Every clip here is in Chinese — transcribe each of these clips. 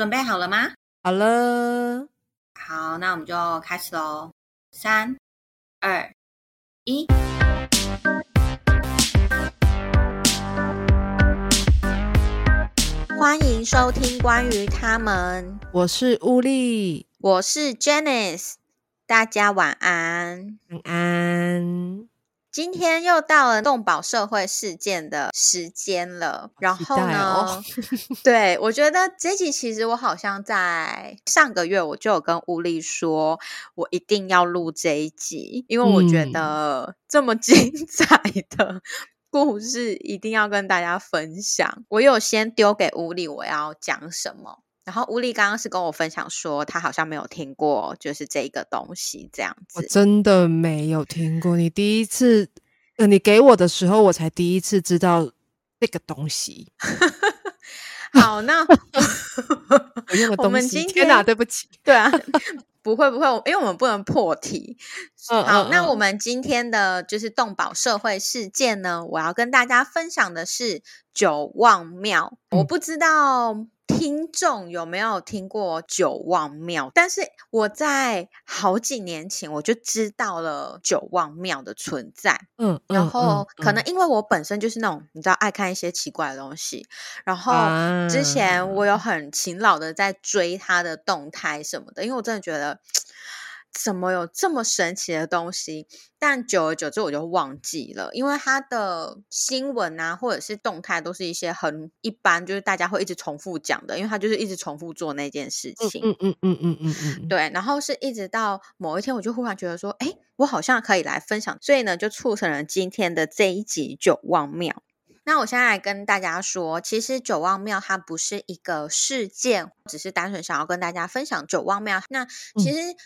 准备好了吗？好了，好，那我们就开始喽。三、二、一。欢迎收听关于他们。我是乌力，我是 Janice，大家晚安。晚安。今天又到了动保社会事件的时间了，然后呢，对我觉得这集其实我好像在上个月我就有跟乌力说，我一定要录这一集，因为我觉得这么精彩的故事一定要跟大家分享。我有先丢给乌力，我要讲什么。然后吴丽刚刚是跟我分享说，她好像没有听过，就是这个东西这样子。我真的没有听过，你第一次，呃，你给我的时候，我才第一次知道这个东西。好，那 我们今天啊，对不起，对啊，不会不会，因为我们不能破题。好，那我们今天的就是动保社会事件呢，我要跟大家分享的是九望庙。我不知道。听众有没有听过九望庙？但是我在好几年前我就知道了九望庙的存在。嗯，然后可能因为我本身就是那种你知道爱看一些奇怪的东西，然后之前我有很勤劳的在追他的动态什么的，因为我真的觉得。怎么有这么神奇的东西？但久而久之我就忘记了，因为他的新闻啊，或者是动态，都是一些很一般，就是大家会一直重复讲的，因为他就是一直重复做那件事情。嗯嗯嗯嗯嗯嗯，对。然后是一直到某一天，我就忽然觉得说，哎，我好像可以来分享，所以呢，就促成了今天的这一集九望庙。那我现在来跟大家说，其实九望庙它不是一个事件，只是单纯想要跟大家分享九望庙。那其实。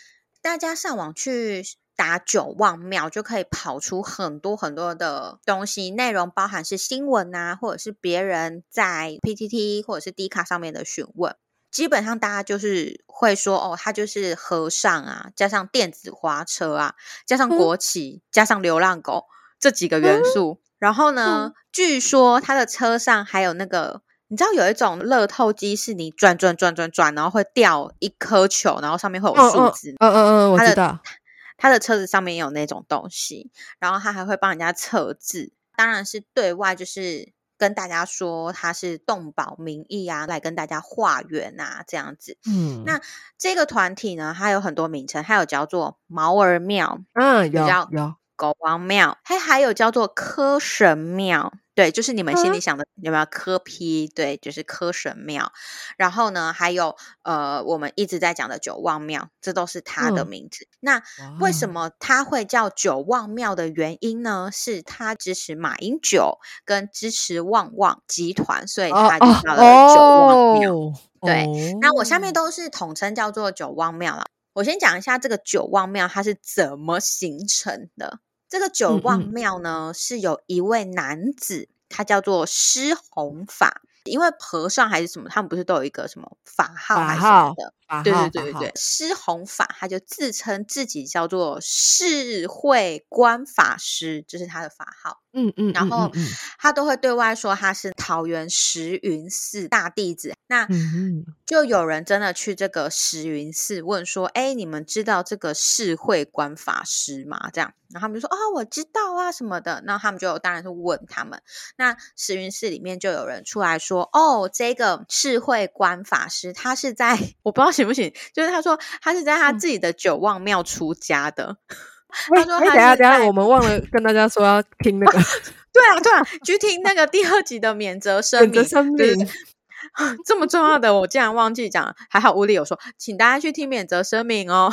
大家上网去打九望庙，就可以跑出很多很多的东西，内容包含是新闻啊，或者是别人在 PTT 或者是 D 卡上面的询问。基本上大家就是会说，哦，他就是和尚啊，加上电子花车啊，加上国旗，加上流浪狗这几个元素。然后呢，据说他的车上还有那个。你知道有一种乐透机是你转转转转转，然后会掉一颗球，然后上面会有数字。嗯嗯嗯，我知道。他的车子上面有那种东西，然后他还会帮人家测字，当然是对外就是跟大家说他是动保名义啊，来跟大家化缘啊这样子。嗯，那这个团体呢，它有很多名称，还有叫做毛儿庙，嗯，有有狗王庙，它还有叫做科神庙。对，就是你们心里想的有没有科批？对，就是科神庙。然后呢，还有呃，我们一直在讲的九望庙，这都是它的名字。那为什么它会叫九望庙的原因呢？是它支持马英九跟支持旺旺集团，所以它就叫了九望庙。对，那我下面都是统称叫做九望庙了。我先讲一下这个九望庙它是怎么形成的。这个九望庙呢，是有一位男子，他叫做施弘法。因为和尚还是什么，他们不是都有一个什么法号还是什么的？对对对对对，施弘法他就自称自己叫做释慧观法师，这是他的法号。嗯嗯，然后他都会对外说他是桃园石云寺大弟子。那就有人真的去这个石云寺问说：“哎，你们知道这个释慧观法师吗？”这样，然后他们就说：“哦，我知道啊，什么的。”那他们就当然是问他们。那石云寺里面就有人出来说：“哦，这个释慧观法师，他是在 我不知道。”行不行？就是他说他是在他自己的九望庙出家的。他说：“等下等下，我们忘了跟大家说要听那个。”对啊对啊，去听那个第二集的免责声明。声 明这么重要的，我竟然忘记讲。还好屋里有说，请大家去听免责声明哦。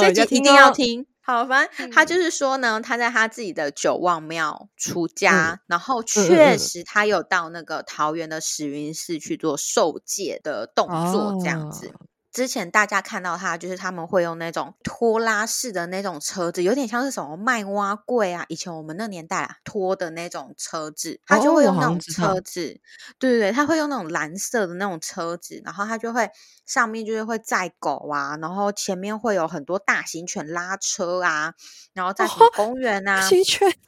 这集一定要听。好，反正他就是说呢，他在他自己的九望庙出家，然后确实他有到那个桃园的石云寺去做受戒的动作，这样子。之前大家看到他，就是他们会用那种拖拉式的那种车子，有点像是什么卖蛙柜啊。以前我们那年代啊，拖的那种车子，他就会用那种车子，对对对，他会用那种蓝色的那种车子，然后他就会上面就是会载狗啊，然后前面会有很多大型犬拉车啊，然后在什么公园啊，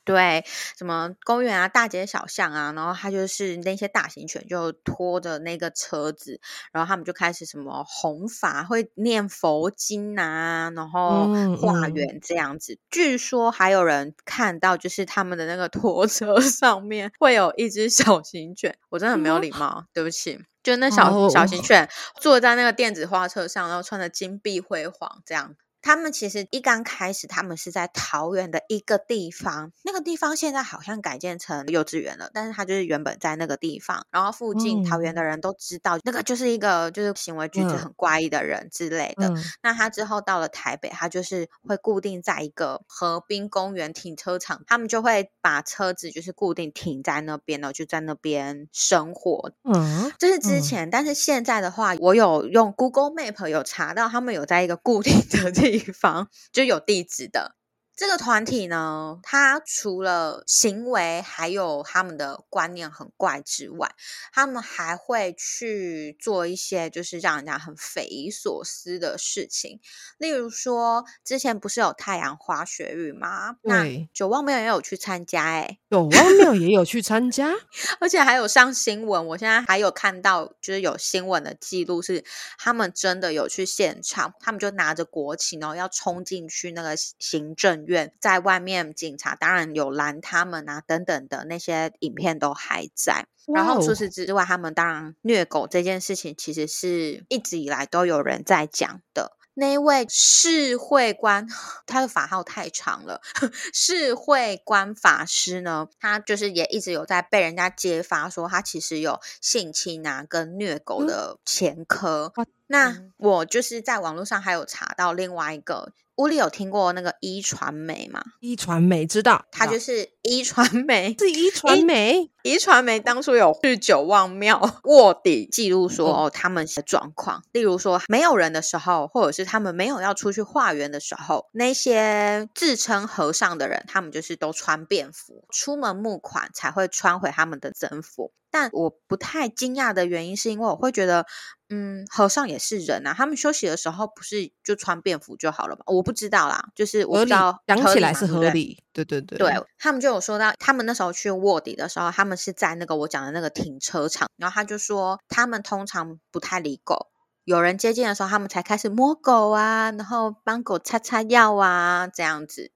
对，什么公园啊，大街小巷啊，然后他就是那些大型犬就拖着那个车子，然后他们就开始什么红。法会念佛经啊，然后化缘这样子。据说还有人看到，就是他们的那个拖车 上面会有一只小型犬。我真的很没有礼貌，对不起。就那小小型犬坐在那个电子花车上，然后穿的金碧辉煌这样。他们其实一刚开始，他们是在桃园的一个地方，那个地方现在好像改建成幼稚园了，但是他就是原本在那个地方，然后附近桃园的人都知道，那个就是一个就是行为举止很怪异的人之类的。那他之后到了台北，他就是会固定在一个河滨公园停车场，他们就会把车子就是固定停在那边呢，就在那边生活。嗯，这是之前，但是现在的话，我有用 Google Map 有查到，他们有在一个固定的地。地方就有地址的。这个团体呢，他除了行为还有他们的观念很怪之外，他们还会去做一些就是让人家很匪夷所思的事情。例如说，之前不是有太阳花学运吗？那，九望庙也有去参加，哎，九望庙也有去参加，而且还有上新闻。我现在还有看到，就是有新闻的记录是他们真的有去现场，他们就拿着国旗，然后要冲进去那个行政。院在外面，警察当然有拦他们啊，等等的那些影片都还在。然后除此之外，他们当然虐狗这件事情，其实是一直以来都有人在讲的。那一位世会官，他的法号太长了。世会官法师呢，他就是也一直有在被人家揭发，说他其实有性侵啊跟虐狗的前科。那我就是在网络上还有查到另外一个。屋里有听过那个一传媒吗？一传媒知道，他就是一传媒，是一传媒。一传媒当初有去九望庙卧底记录，说哦他们的状况，例如说没有人的时候，或者是他们没有要出去化缘的时候，那些自称和尚的人，他们就是都穿便服，出门募款才会穿回他们的僧服。但我不太惊讶的原因，是因为我会觉得，嗯，和尚也是人啊，他们休息的时候不是就穿便服就好了吗？我不知道啦，就是我不知道讲起来是合理，对对对，对他们就有说到，他们那时候去卧底的时候，他们是在那个我讲的那个停车场，然后他就说，他们通常不太理狗，有人接近的时候，他们才开始摸狗啊，然后帮狗擦擦药啊，这样子，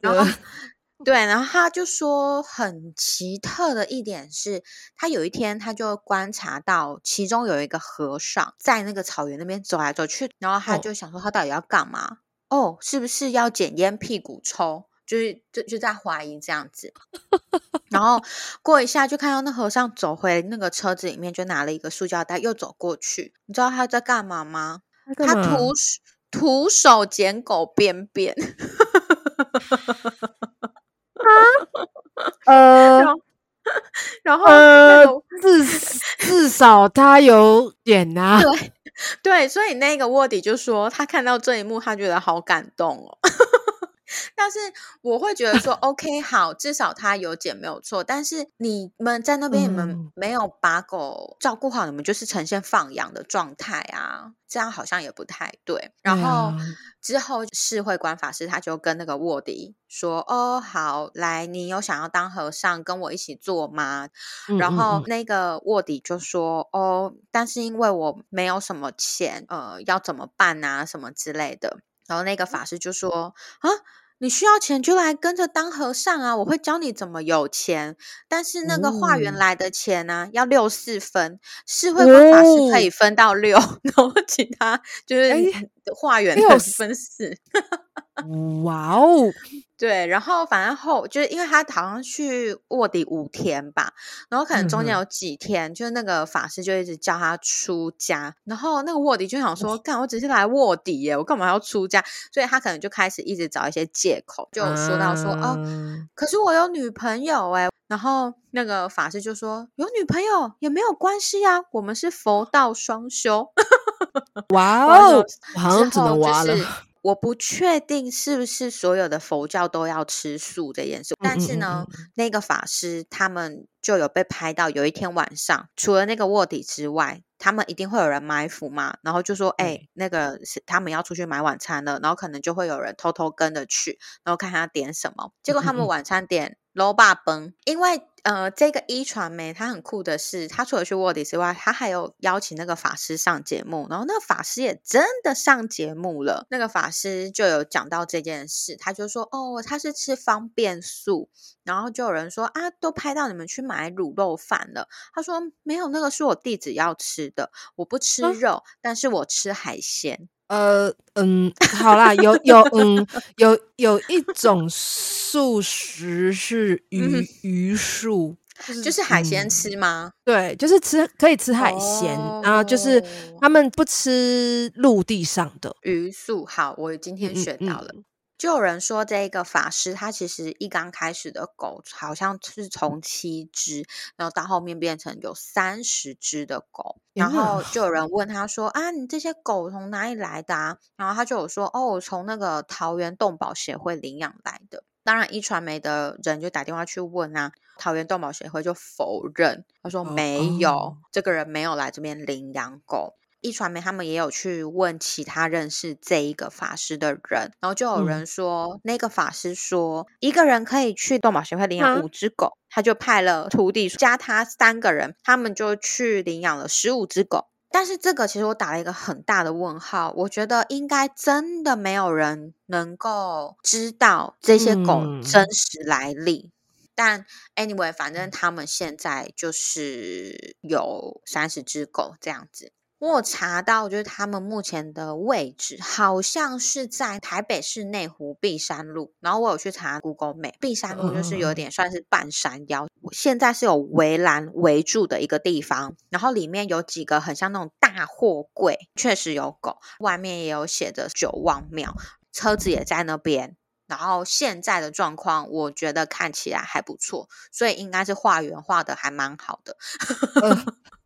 然后。对，然后他就说很奇特的一点是，他有一天他就观察到其中有一个和尚在那个草原那边走来走去，然后他就想说他到底要干嘛？哦，是不是要捡烟屁股抽？就是就就在怀疑这样子。然后过一下就看到那和尚走回那个车子里面，就拿了一个塑胶袋又走过去。你知道他在干嘛吗？他徒徒手捡狗便便。呃，然后呃，至至少他有演啊，对 对，所以那个卧底就说他看到这一幕，他觉得好感动哦。但是我会觉得说，OK，好，至少他有剪没有错。但是你们在那边，你们没有把狗照顾好，你们就是呈现放养的状态啊，这样好像也不太对。然后之后世会官法师他就跟那个卧底说：“哦，好，来，你有想要当和尚跟我一起做吗？”然后那个卧底就说：“哦，但是因为我没有什么钱，呃，要怎么办啊？什么之类的。”然后那个法师就说：“啊。”你需要钱就来跟着当和尚啊！我会教你怎么有钱，但是那个化缘来的钱呢，要六四分，是会官法师可以分到六，然后其他就是化缘的 分四。哇哦！对，然后反正后就是因为他好像去卧底五天吧，然后可能中间有几天，就是那个法师就一直叫他出家，然后那个卧底就想说，干，我只是来卧底耶，我干嘛要出家？所以他可能就开始一直找一些借口，就说到说，哦，可是我有女朋友哎，然后那个法师就说，有女朋友也没有关系啊，我们是佛道双修。哇哦，好像只能挖了。我不确定是不是所有的佛教都要吃素这件事，但是呢，那个法师他们就有被拍到，有一天晚上，除了那个卧底之外，他们一定会有人埋伏嘛，然后就说，哎，那个是他们要出去买晚餐了，然后可能就会有人偷偷跟着去，然后看他点什么，结果他们 晚餐点。罗巴崩，因为呃，这个一传媒它很酷的是，它除了去卧底之外，它还有邀请那个法师上节目，然后那个法师也真的上节目了。那个法师就有讲到这件事，他就说：“哦，他是吃方便素。”然后就有人说：“啊，都拍到你们去买卤肉饭了。”他说：“没有，那个是我弟子要吃的，我不吃肉，但是我吃海鲜。”呃嗯，好啦，有有嗯有有一种素食是鱼鱼素，就是海鲜吃吗？对，就是吃可以吃海鲜，然后就是他们不吃陆地上的鱼素。好，我今天学到了。就有人说，这个法师他其实一刚开始的狗好像是从七只，然后到后面变成有三十只的狗。然后就有人问他说：“啊，你这些狗从哪里来的？”啊？”然后他就有说：“哦，从那个桃园动保协会领养来的。”当然，一传媒的人就打电话去问啊，桃园动保协会就否认，他说没有，这个人没有来这边领养狗。一传媒他们也有去问其他认识这一个法师的人，然后就有人说，那个法师说一个人可以去动保协会领养五只狗，他就派了徒弟加他三个人，他们就去领养了十五只狗。但是这个其实我打了一个很大的问号，我觉得应该真的没有人能够知道这些狗真实来历。但 anyway，反正他们现在就是有三十只狗这样子。我查到，就是他们目前的位置好像是在台北市内湖碧山路。然后我有去查 Google Map，碧山路就是有点算是半山腰，现在是有围栏围住的一个地方。然后里面有几个很像那种大货柜，确实有狗。外面也有写着九望庙，车子也在那边。然后现在的状况，我觉得看起来还不错，所以应该是画圆画的还蛮好的。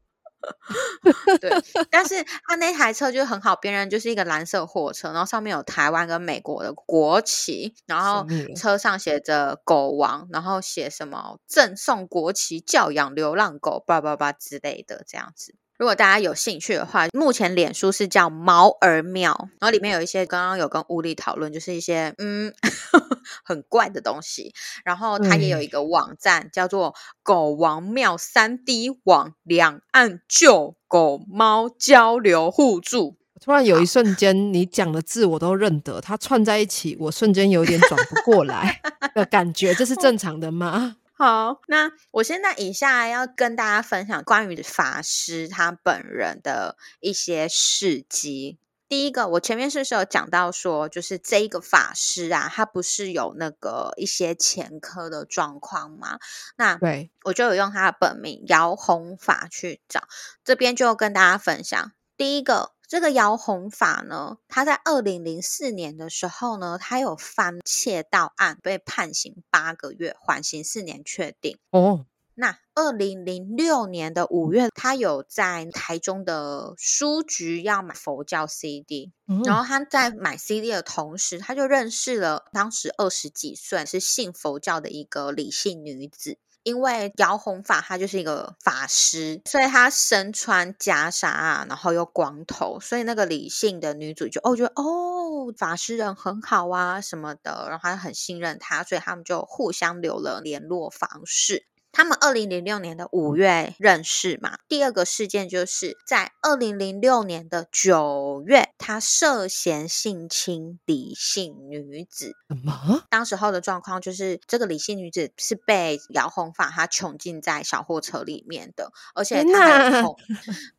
对，但是他那台车就很好，辨认就是一个蓝色货车，然后上面有台湾跟美国的国旗，然后车上写着“狗王”，然后写什么“赠送国旗教养流浪狗”叭叭叭之类的这样子。如果大家有兴趣的话，目前脸书是叫毛儿庙，然后里面有一些刚刚有跟物力讨论，就是一些嗯 很怪的东西。然后它也有一个网站叫做“狗王庙三 D 网”，两岸救狗猫交流互助。突然有一瞬间，你讲的字我都认得，它串在一起，我瞬间有点转不过来 的感觉，这是正常的吗？好，那我现在以下要跟大家分享关于法师他本人的一些事迹。第一个，我前面是不是有讲到说，就是这一个法师啊，他不是有那个一些前科的状况吗？那对我就有用他的本名姚弘法去找，这边就跟大家分享第一个。这个姚弘法呢，他在二零零四年的时候呢，他有犯窃盗案，被判刑八个月，缓刑四年确定。哦，那二零零六年的五月，他有在台中的书局要买佛教 CD，然后他在买 CD 的同时，他就认识了当时二十几岁是信佛教的一个李姓女子。因为姚弘法他就是一个法师，所以他身穿袈裟，然后又光头，所以那个理性的女主就哦，觉得哦，法师人很好啊什么的，然后他很信任他，所以他们就互相留了联络方式。他们二零零六年的五月认识嘛？第二个事件就是在二零零六年的九月，他涉嫌性侵李姓女子。什么？当时候的状况就是，这个李姓女子是被姚红发他囚禁在小货车里面的，而且他还同，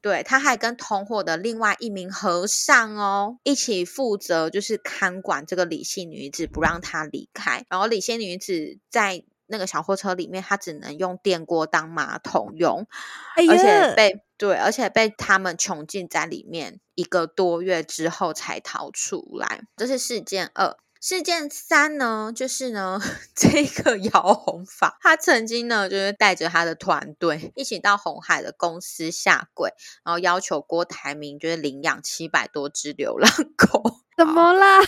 对，他还跟同伙的另外一名和尚哦一起负责，就是看管这个李姓女子，不让她离开。然后李姓女子在。那个小货车里面，他只能用电锅当马桶用，而且被对，而且被他们囚禁在里面一个多月之后才逃出来。这是事件二。事件三呢，就是呢，这个姚红法，他曾经呢，就是带着他的团队一起到红海的公司下跪，然后要求郭台铭就是领养七百多只流浪狗。怎么啦？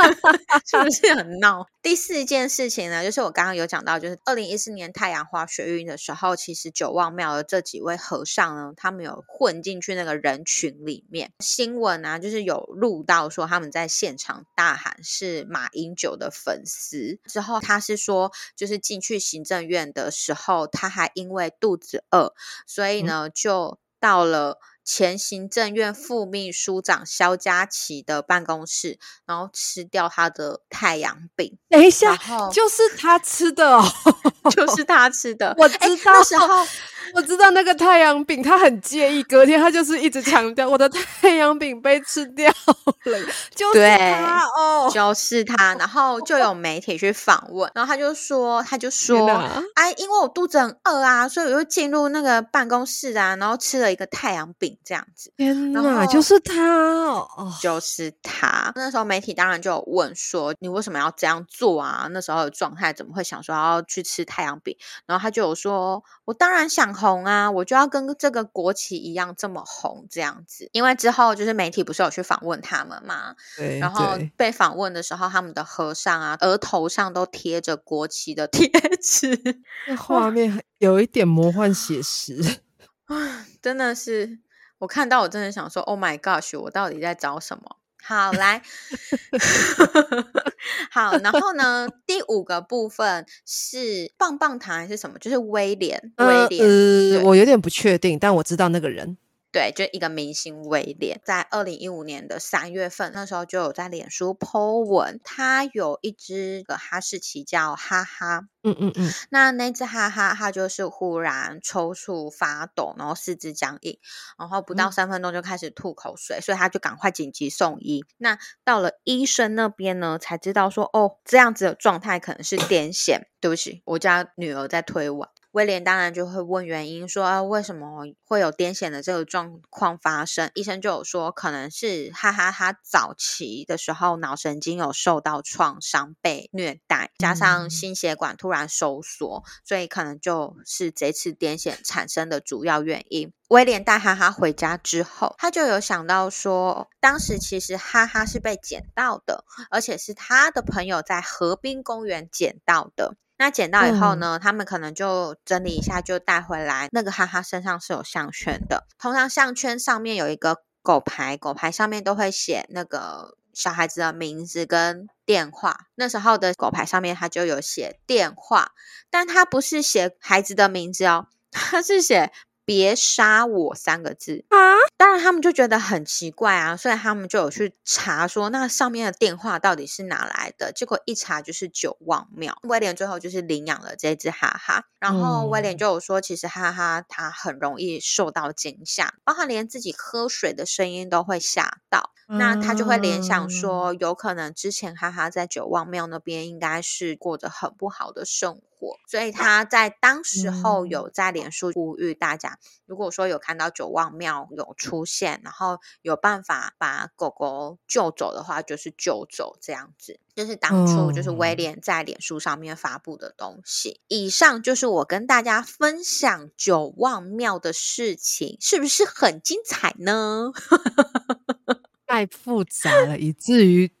是不是很 闹？第四件事情呢，就是我刚刚有讲到，就是二零一四年太阳花学运的时候，其实九望庙的这几位和尚呢，他们有混进去那个人群里面。新闻啊，就是有录到说他们在现场大喊是马英九的粉丝。之后他是说，就是进去行政院的时候，他还因为肚子饿，所以呢就到了。前行政院副秘书长肖佳琪的办公室，然后吃掉他的太阳饼。等一下，就是他吃的哦，就是他吃的。我知道那时候。我知道那个太阳饼，他很介意。隔天他就是一直强调，我的太阳饼被吃掉了，就是他哦，就是他。然后就有媒体去访问，然后他就说，他就说，哎，因为我肚子很饿啊，所以我就进入那个办公室啊，然后吃了一个太阳饼这样子。天哪，就是他哦，就是他。那时候媒体当然就有问说，你为什么要这样做啊？那时候的状态怎么会想说要去吃太阳饼？然后他就有说，我当然想。红啊！我就要跟这个国旗一样这么红这样子，因为之后就是媒体不是有去访问他们嘛，对，然后被访问的时候，他们的和尚啊，额头上都贴着国旗的贴纸，那画面有一点魔幻写实啊，真的是我看到我真的想说，Oh my gosh，我到底在找什么？好，来，好，然后呢？第五个部分是棒棒糖还是什么？就是威廉，威廉，呃，我有点不确定，但我知道那个人。对，就一个明星威廉，在二零一五年的三月份，那时候就有在脸书 po 文，他有一只个哈士奇叫哈哈，嗯嗯嗯，那那只哈哈，它就是忽然抽搐发抖，然后四肢僵硬，然后不到三分钟就开始吐口水，所以他就赶快紧急送医。那到了医生那边呢，才知道说，哦，这样子的状态可能是癫痫。对不起，我家女儿在推碗。威廉当然就会问原因，说啊为什么会有癫痫的这个状况发生？医生就有说，可能是哈哈他早期的时候脑神经有受到创伤，被虐待，加上心血管突然收缩，所以可能就是这次癫痫产生的主要原因。威廉带哈哈回家之后，他就有想到说，当时其实哈哈是被捡到的，而且是他的朋友在河滨公园捡到的。那捡到以后呢，他们可能就整理一下，就带回来。那个哈哈身上是有项圈的，通常项圈上面有一个狗牌，狗牌上面都会写那个小孩子的名字跟电话。那时候的狗牌上面它就有写电话，但它不是写孩子的名字哦，它是写。别杀我三个字啊！当然，他们就觉得很奇怪啊，所以他们就有去查，说那上面的电话到底是哪来的？结果一查就是九望庙。威廉最后就是领养了这只哈哈，然后威廉就有说，其实哈哈他很容易受到惊吓，包括连自己喝水的声音都会吓到。那他就会联想说，有可能之前哈哈在九望庙那边应该是过着很不好的生活，所以他在当时候有在脸书呼吁大家，如果说有看到九望庙有出现，然后有办法把狗狗救走的话，就是救走这样子。就是当初就是威廉在脸书上面发布的东西。以上就是我跟大家分享九望庙的事情，是不是很精彩呢？太复杂了，以至于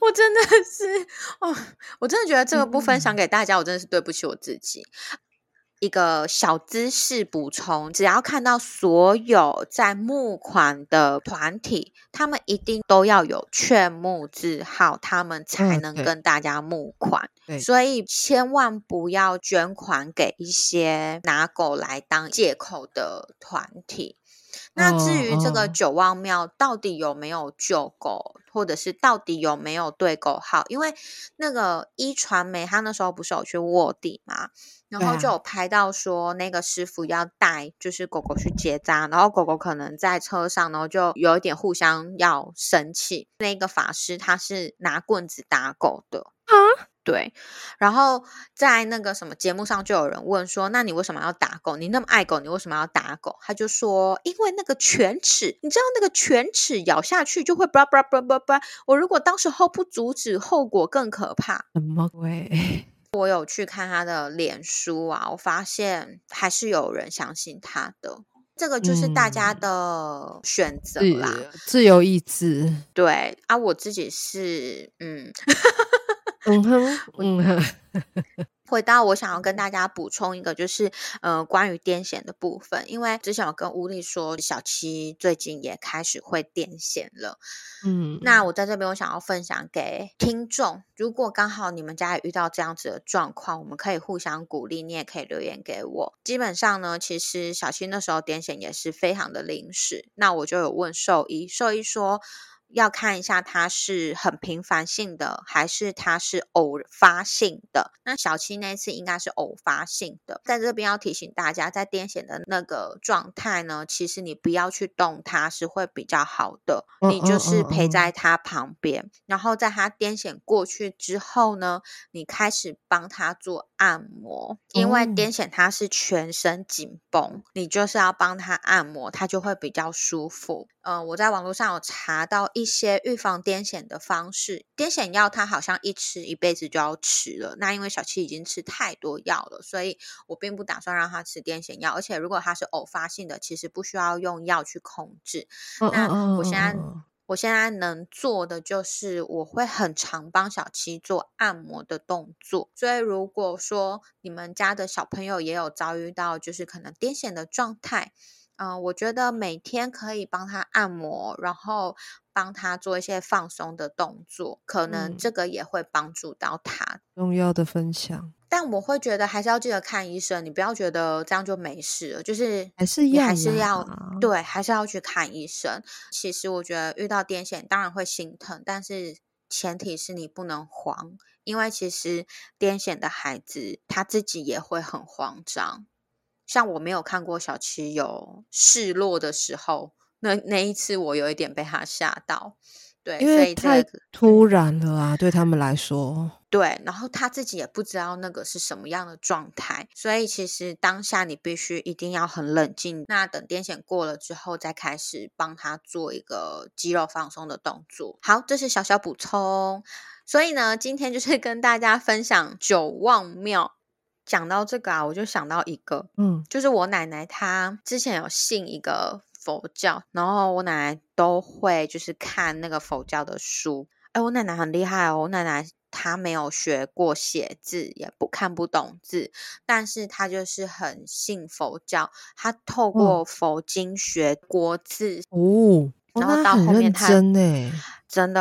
我真的是哦，我真的觉得这个不分享给大家，我真的是对不起我自己。一个小知识补充：只要看到所有在募款的团体，他们一定都要有劝募字号，他们才能跟大家募款。所以千万不要捐款给一些拿狗来当借口的团体。那至于这个九望庙到底有没有救狗，或者是到底有没有对狗好？因为那个一传媒他那时候不是有去卧底嘛，然后就有拍到说那个师傅要带就是狗狗去结扎，然后狗狗可能在车上，然后就有一点互相要生气。那个法师他是拿棍子打狗的啊。对，然后在那个什么节目上就有人问说：“那你为什么要打狗？你那么爱狗，你为什么要打狗？”他就说：“因为那个犬齿，你知道那个犬齿咬下去就会叭叭叭叭叭。我如果当时候不阻止，后果更可怕。”什么鬼？我有去看他的脸书啊，我发现还是有人相信他的。这个就是大家的选择啦，自由意志。对啊，我自己是嗯。嗯哼，嗯哼。回到我想要跟大家补充一个，就是呃关于癫痫的部分，因为之前我跟乌力说，小七最近也开始会癫痫了。嗯，那我在这边我想要分享给听众，如果刚好你们家也遇到这样子的状况，我们可以互相鼓励，你也可以留言给我。基本上呢，其实小七那时候癫痫也是非常的临时，那我就有问兽医，兽医说。要看一下它是很频繁性的，还是它是偶发性的。那小七那次应该是偶发性的，在这边要提醒大家，在癫痫的那个状态呢，其实你不要去动它，是会比较好的。你就是陪在他旁边，然后在他癫痫过去之后呢，你开始帮他做按摩，因为癫痫它是全身紧绷，你就是要帮他按摩，他就会比较舒服。嗯，我在网络上有查到一些预防癫痫的方式。癫痫药它好像一吃一辈子就要吃了。那因为小七已经吃太多药了，所以我并不打算让他吃癫痫药。而且如果他是偶发性的，其实不需要用药去控制。那我现在我现在能做的就是我会很常帮小七做按摩的动作。所以如果说你们家的小朋友也有遭遇到就是可能癫痫的状态。嗯，我觉得每天可以帮他按摩，然后帮他做一些放松的动作，可能这个也会帮助到他。重要的分享，但我会觉得还是要记得看医生，你不要觉得这样就没事了，就是还是要还是要对，还是要去看医生。其实我觉得遇到癫痫当然会心疼，但是前提是你不能慌，因为其实癫痫的孩子他自己也会很慌张。像我没有看过小七有示弱的时候，那那一次我有一点被他吓到，对，因为太突然了啊，对他们来说，对，然后他自己也不知道那个是什么样的状态，所以其实当下你必须一定要很冷静，那等癫痫过了之后，再开始帮他做一个肌肉放松的动作。好，这是小小补充，所以呢，今天就是跟大家分享九望庙。讲到这个啊，我就想到一个，嗯，就是我奶奶她之前有信一个佛教，然后我奶奶都会就是看那个佛教的书。哎，我奶奶很厉害哦，我奶奶她没有学过写字，也不看不懂字，但是她就是很信佛教，她透过佛经学国字哦。然后到后面她真的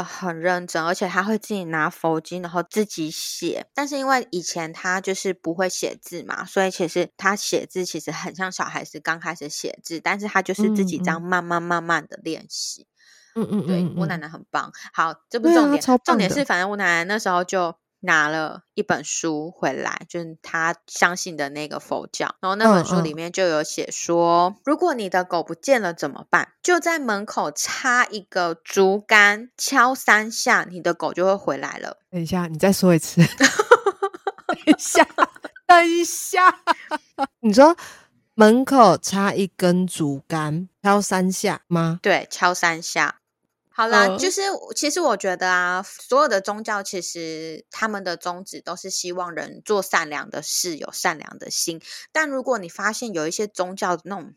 很认真，而且他会自己拿佛经，然后自己写。但是因为以前他就是不会写字嘛，所以其实他写字其实很像小孩子刚开始写字，但是他就是自己这样慢慢慢慢的练习。嗯嗯，对我奶奶很棒。好，这不重点，重点是反正我奶奶那时候就。拿了一本书回来，就是他相信的那个佛教。然后那本书里面就有写说，如果你的狗不见了怎么办？就在门口插一个竹竿，敲三下，你的狗就会回来了。等一下，你再说一次。等一下，等一下，你说门口插一根竹竿，敲三下吗？对，敲三下。好啦，就是其实我觉得啊，所有的宗教其实他们的宗旨都是希望人做善良的事，有善良的心。但如果你发现有一些宗教那种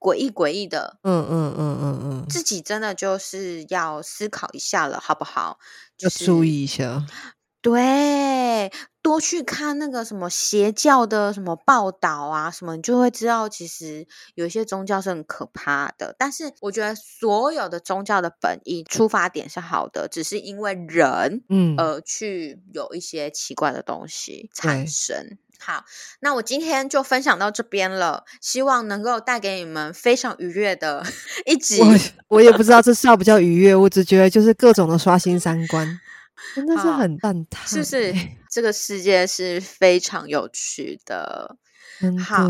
诡异诡异的，嗯嗯嗯嗯嗯，自己真的就是要思考一下了，好不好？要注意一下。对，多去看那个什么邪教的什么报道啊，什么你就会知道，其实有一些宗教是很可怕的。但是我觉得所有的宗教的本意出发点是好的，只是因为人，嗯，而去有一些奇怪的东西产生。好，那我今天就分享到这边了，希望能够带给你们非常愉悦的 一集。我我也不知道这叫不叫愉悦，我只觉得就是各种的刷新三观。真的是很蛋挞，是不是？这个世界是非常有趣的。好，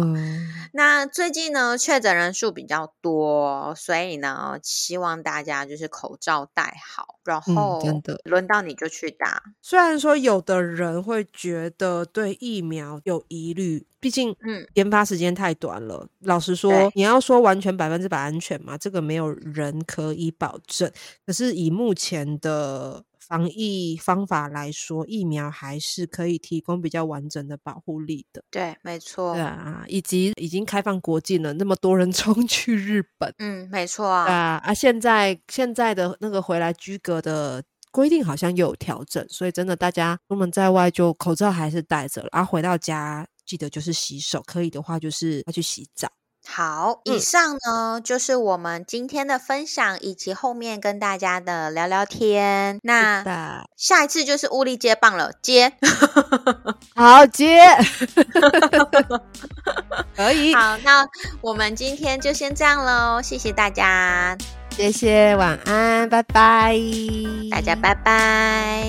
那最近呢，确诊人数比较多，所以呢，希望大家就是口罩戴好，然后真的轮到你就去打。虽然说有的人会觉得对疫苗有疑虑，毕竟嗯，研发时间太短了。老实说，你要说完全百分之百安全嘛，这个没有人可以保证。可是以目前的防疫方法来说，疫苗还是可以提供比较完整的保护力的。对，没错。对啊，以及已经开放国境了，那么多人 冲去日本。嗯，没错啊。啊啊！现在现在的那个回来居隔的规定好像又有调整，所以真的大家出门在外就口罩还是戴着，然后回到家记得就是洗手，可以的话就是要去洗澡。好，以上呢就是我们今天的分享，以及后面跟大家的聊聊天。那下一次就是物力接棒了，接，好接，可以。好，那我们今天就先这样喽，谢谢大家，谢谢，晚安，拜拜，大家拜拜。